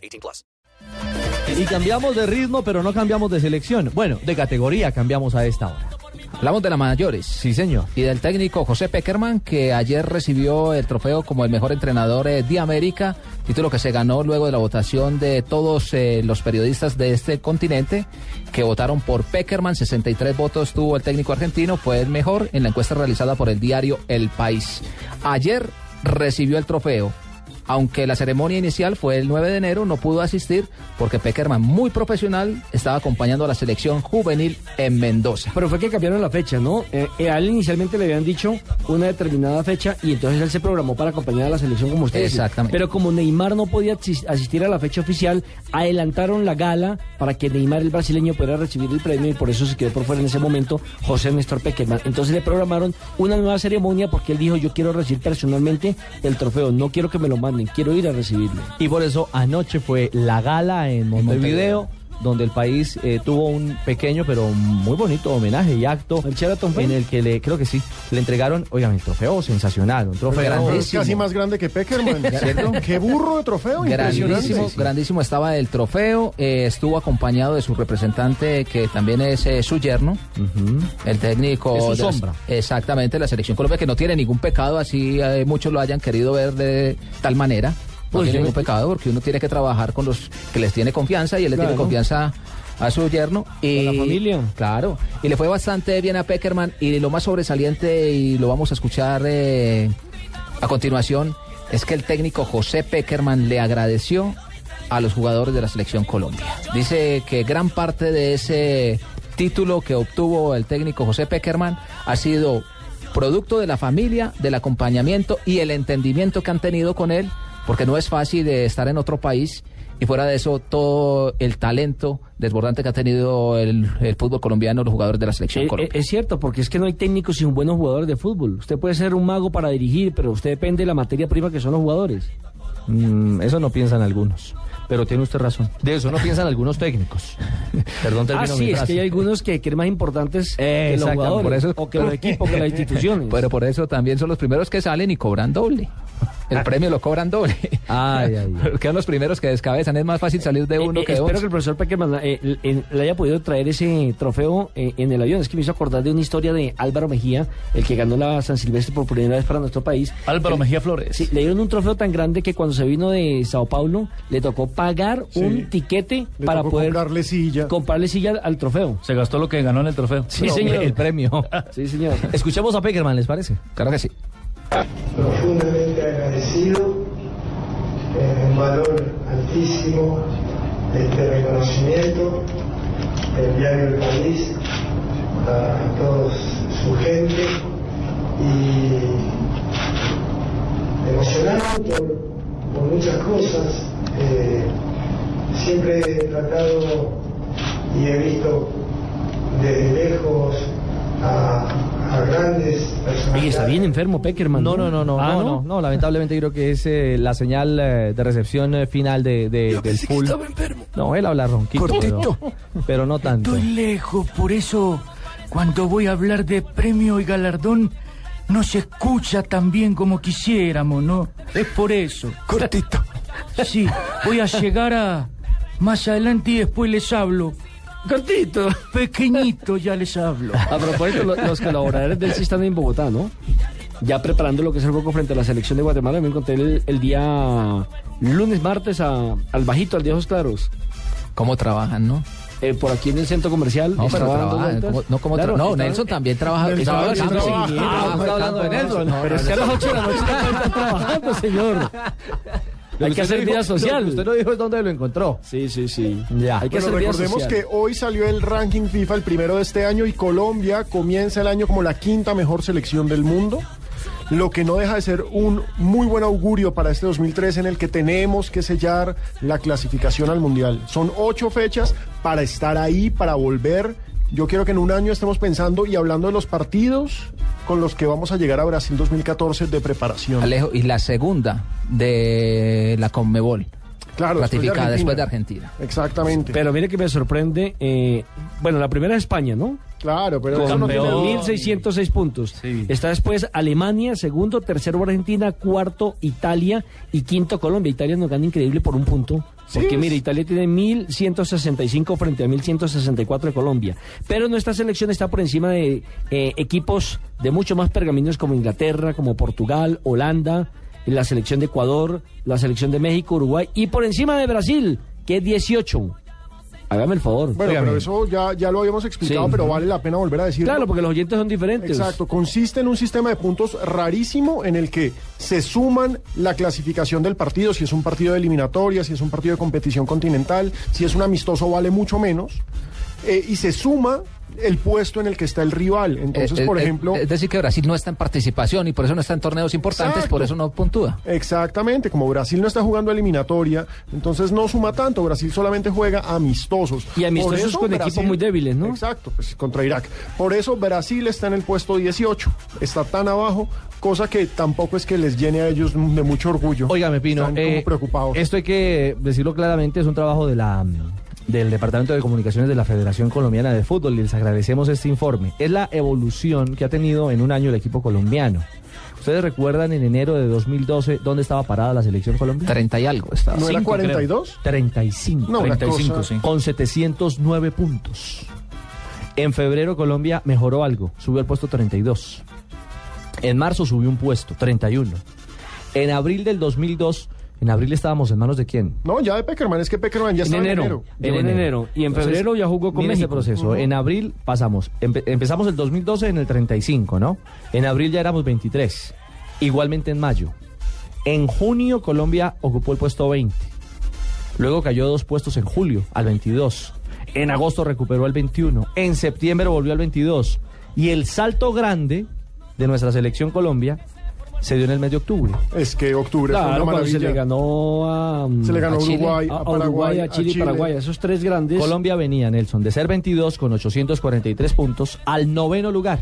18 plus. Y cambiamos de ritmo, pero no cambiamos de selección. Bueno, de categoría cambiamos a esta hora. Hablamos de las mayores. Sí, señor. Y del técnico José Peckerman, que ayer recibió el trofeo como el mejor entrenador eh, de América, título que se ganó luego de la votación de todos eh, los periodistas de este continente que votaron por Peckerman. 63 votos tuvo el técnico argentino, fue el mejor en la encuesta realizada por el diario El País. Ayer recibió el trofeo aunque la ceremonia inicial fue el 9 de enero, no pudo asistir porque Peckerman, muy profesional, estaba acompañando a la selección juvenil en Mendoza. Pero fue que cambiaron la fecha, ¿no? Eh, eh, a él inicialmente le habían dicho una determinada fecha y entonces él se programó para acompañar a la selección como ustedes. Exactamente. Pero como Neymar no podía asistir a la fecha oficial, adelantaron la gala para que Neymar, el brasileño, pudiera recibir el premio y por eso se quedó por fuera en ese momento José Néstor Peckerman. Entonces le programaron una nueva ceremonia porque él dijo, yo quiero recibir personalmente el trofeo, no quiero que me lo manden quiero ir a recibirlo. Y por eso anoche fue la gala en Montevideo donde el país eh, tuvo un pequeño pero muy bonito homenaje y acto en el que le creo que sí le entregaron oigan el trofeo sensacional un trofeo grandísimo. casi más grande que Peckerman ¿cierto? qué burro de trofeo grandísimo grandísimo estaba el trofeo eh, estuvo acompañado de su representante que también es eh, su yerno el técnico es su sombra. Exactamente la selección Colombia que no tiene ningún pecado así muchos lo hayan querido ver de tal manera no tiene ningún pecado porque uno tiene que trabajar con los que les tiene confianza y él le tiene confianza a su yerno y la familia. Claro, y le fue bastante bien a Peckerman y lo más sobresaliente y lo vamos a escuchar eh, a continuación es que el técnico José Peckerman le agradeció a los jugadores de la selección Colombia. Dice que gran parte de ese título que obtuvo el técnico José Peckerman ha sido producto de la familia, del acompañamiento y el entendimiento que han tenido con él porque no es fácil de estar en otro país y fuera de eso todo el talento desbordante que ha tenido el, fútbol colombiano, los jugadores de la selección eh, colombiana. Es, cierto, porque es que no hay técnicos sin buenos jugadores de fútbol. Usted puede ser un mago para dirigir, pero usted depende de la materia prima que son los jugadores. Mm, eso no piensan algunos. Pero tiene usted razón. De eso no piensan algunos técnicos. Perdón, termino ah, sí, es que hay algunos que quieren más importantes que los jugadores, o que los equipos, que las instituciones. Pero por eso también son los primeros que salen y cobran doble. El ah. premio lo cobran doble. Ay, ay, Porque son los primeros que descabezan. Es más fácil salir de eh, uno eh, que de Espero que el profesor Peckerman eh, le haya podido traer ese trofeo en el avión. Es que me hizo acordar de una historia de Álvaro Mejía, el que ganó la San Silvestre por primera vez para nuestro país. Álvaro Mejía Flores. Sí, le dieron un trofeo tan grande que cuando se vino de Sao Paulo le tocó pagar un tiquete para poder comprarle silla. comprarle silla al trofeo. Se gastó lo que ganó en el trofeo. Sí, señor. El premio. sí, señor. Escuchemos a Peckerman, ¿les parece? Claro que sí. Agradecido un valor altísimo este reconocimiento del diario El País a toda su gente y emocionado por, muchas cosas. Eh, siempre he tratado y he visto desde lejos a grandes Oye, está bien enfermo Peckerman. No, no, no, no, ¿Ah, no, no, no, lamentablemente creo que es eh, la señal eh, de recepción eh, final de, de del full. estaba enfermo. No, él habla ronquito, pero, pero, no tanto. Estoy lejos, por eso cuando voy a hablar de premio y galardón no se escucha tan bien como quisiéramos, ¿no? Es por eso. Cortito. Sí, voy a llegar a más adelante y después les hablo Cortito. Pequeñito, ya les hablo. A propósito, los, colaboradores del sí están en Bogotá, ¿no? Ya preparando lo que es el juego frente a la selección de Guatemala. Me encontré el, día lunes, martes al bajito, al de Ojos Claros. ¿Cómo trabajan, no? Eh, por aquí en el centro comercial. No, pero trabajan. no, como no, Nelson también trabaja. Ah, hablando de Nelson. pero es que a las 8 de la noche están trabajando, señor. Hay que hacer vida social. Usted no dijo dónde lo encontró. Sí, sí, sí. Ya. Hay que hacer recordemos que hoy salió el ranking FIFA, el primero de este año, y Colombia comienza el año como la quinta mejor selección del mundo. lo que no deja de ser un muy buen augurio para este 2003 en el que tenemos que sellar la clasificación al Mundial. Son ocho fechas para estar ahí, para volver. Yo quiero que en un año estemos pensando y hablando de los partidos con los que vamos a llegar a Brasil 2014 de preparación. Alejo, y la segunda de la Conmebol. Claro, después de ratificada después de Argentina. Exactamente. Pero mire que me sorprende. eh, bueno, la primera es España, ¿no? claro, pero no tiene Con duda. 1.606 puntos. Está después Alemania, segundo, tercero Argentina, cuarto Italia y quinto Colombia. Italia nos gana increíble por un punto. Porque mire, Italia tiene 1.165 frente a 1.164 de Colombia. Pero nuestra selección está por encima de eh, equipos de mucho más pergaminos como Inglaterra, como Portugal, Holanda, la selección de Ecuador, la selección de México, Uruguay y por encima de Brasil, que es 18. Hágame el favor. Bueno, pero eso ya, ya lo habíamos explicado, Sí. pero vale la pena volver a decirlo. Claro, porque los oyentes son diferentes. Exacto, consiste en un sistema de puntos rarísimo en el que se suman la clasificación del partido, si es un partido de eliminatoria, si es un partido de competición continental, si es un amistoso vale mucho menos, eh, y se suma el puesto en el que está el rival. Entonces, Eh, por eh, ejemplo... Es decir, que Brasil no está en participación y por eso no está en torneos importantes, Exacto. por eso no puntúa. Exactamente, como Brasil no está jugando eliminatoria, entonces no suma tanto, Brasil solamente juega amistosos. Y amistosos eso con equipos muy débiles, ¿no? Exacto, pues contra Irak. Por eso Brasil está en el puesto 18, está tan abajo, cosa que tampoco es que les llene a ellos de mucho orgullo. Óigame, Pino, Están como eh, preocupados. esto hay que decirlo claramente, es un trabajo de la del Departamento de Comunicaciones de la Federación Colombiana de Fútbol y les agradecemos este informe. Es la evolución que ha tenido en un año el equipo colombiano. ¿Ustedes recuerdan en enero de 2012 dónde estaba parada la selección colombiana? 30 y algo estaba. ¿No era cinco, creo. 42? 35. No, una 35, cosa- sí. Con 709 puntos. En febrero Colombia mejoró algo, subió al puesto 32. En marzo subió un puesto, 31. En abril del 2002, en abril estábamos en manos de quién? No, ya de Peckerman, es que Peckerman ya En está en enero. enero. En enero. Y en Entonces, febrero ya jugó con mire ese México. proceso. En abril pasamos, empe- empezamos el 2012 en el 35, ¿no? En abril ya éramos 23. Igualmente en mayo. En junio Colombia ocupó el puesto 20. Luego cayó dos puestos en julio, al 22. En agosto recuperó el 21. En septiembre volvió al 22. Y el salto grande de nuestra selección Colombia se dio en el mes de octubre. Es que octubre fue una cuando se maravilla. le ganó a, mm, Se le ganó a a Chile, Uruguay, a, a, a Paraguay, Uruguay, a Chile y Paraguay. Esos tres grandes. Colombia venía, Nelson, de ser 22 con 843 puntos al noveno lugar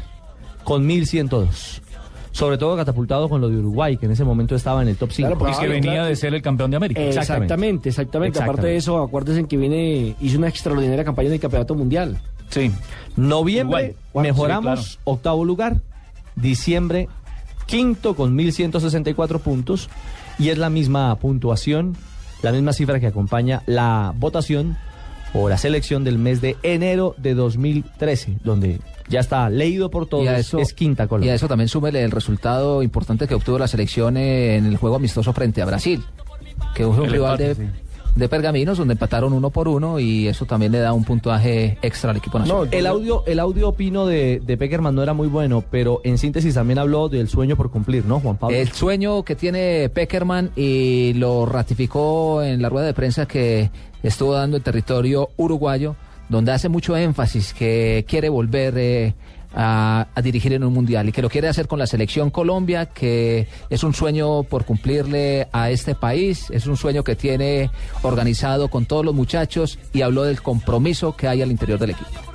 con 1102. Sobre todo catapultado con lo de Uruguay, que en ese momento estaba en el top 5. Claro, porque Y que Claro, venía claro. de ser el campeón de América. Exactamente, exactamente. Exactamente. Aparte de eso, acuérdense que viene, hizo una extraordinaria campaña en el campeonato mundial. Sí. Noviembre Uruguay. mejoramos, Sí, octavo lugar. Diciembre, quinto con 1164 puntos. Y es la misma puntuación, la misma cifra que acompaña la votación o la selección del mes de enero de 2013, donde ya está leído por todos, Y a eso- es quinta Y a Colombia. eso también súmele el resultado importante que obtuvo la selección en el juego amistoso frente a Brasil, que fue un El rival empate, de, sí. De pergaminos donde empataron uno por uno y eso también le da un puntuaje extra al equipo nacional. No, El audio, el audio opino de, de Peckerman no era muy bueno, pero en síntesis también habló del sueño por cumplir, ¿no, Juan Pablo? El sueño que tiene Peckerman y lo ratificó en la rueda de prensa que estuvo dando el territorio uruguayo, donde hace mucho énfasis que quiere volver eh, a, a dirigir en un mundial y que lo quiere hacer con la selección Colombia, que es un sueño por cumplirle a este país, es un sueño que tiene organizado con todos los muchachos y habló del compromiso que hay al interior del equipo.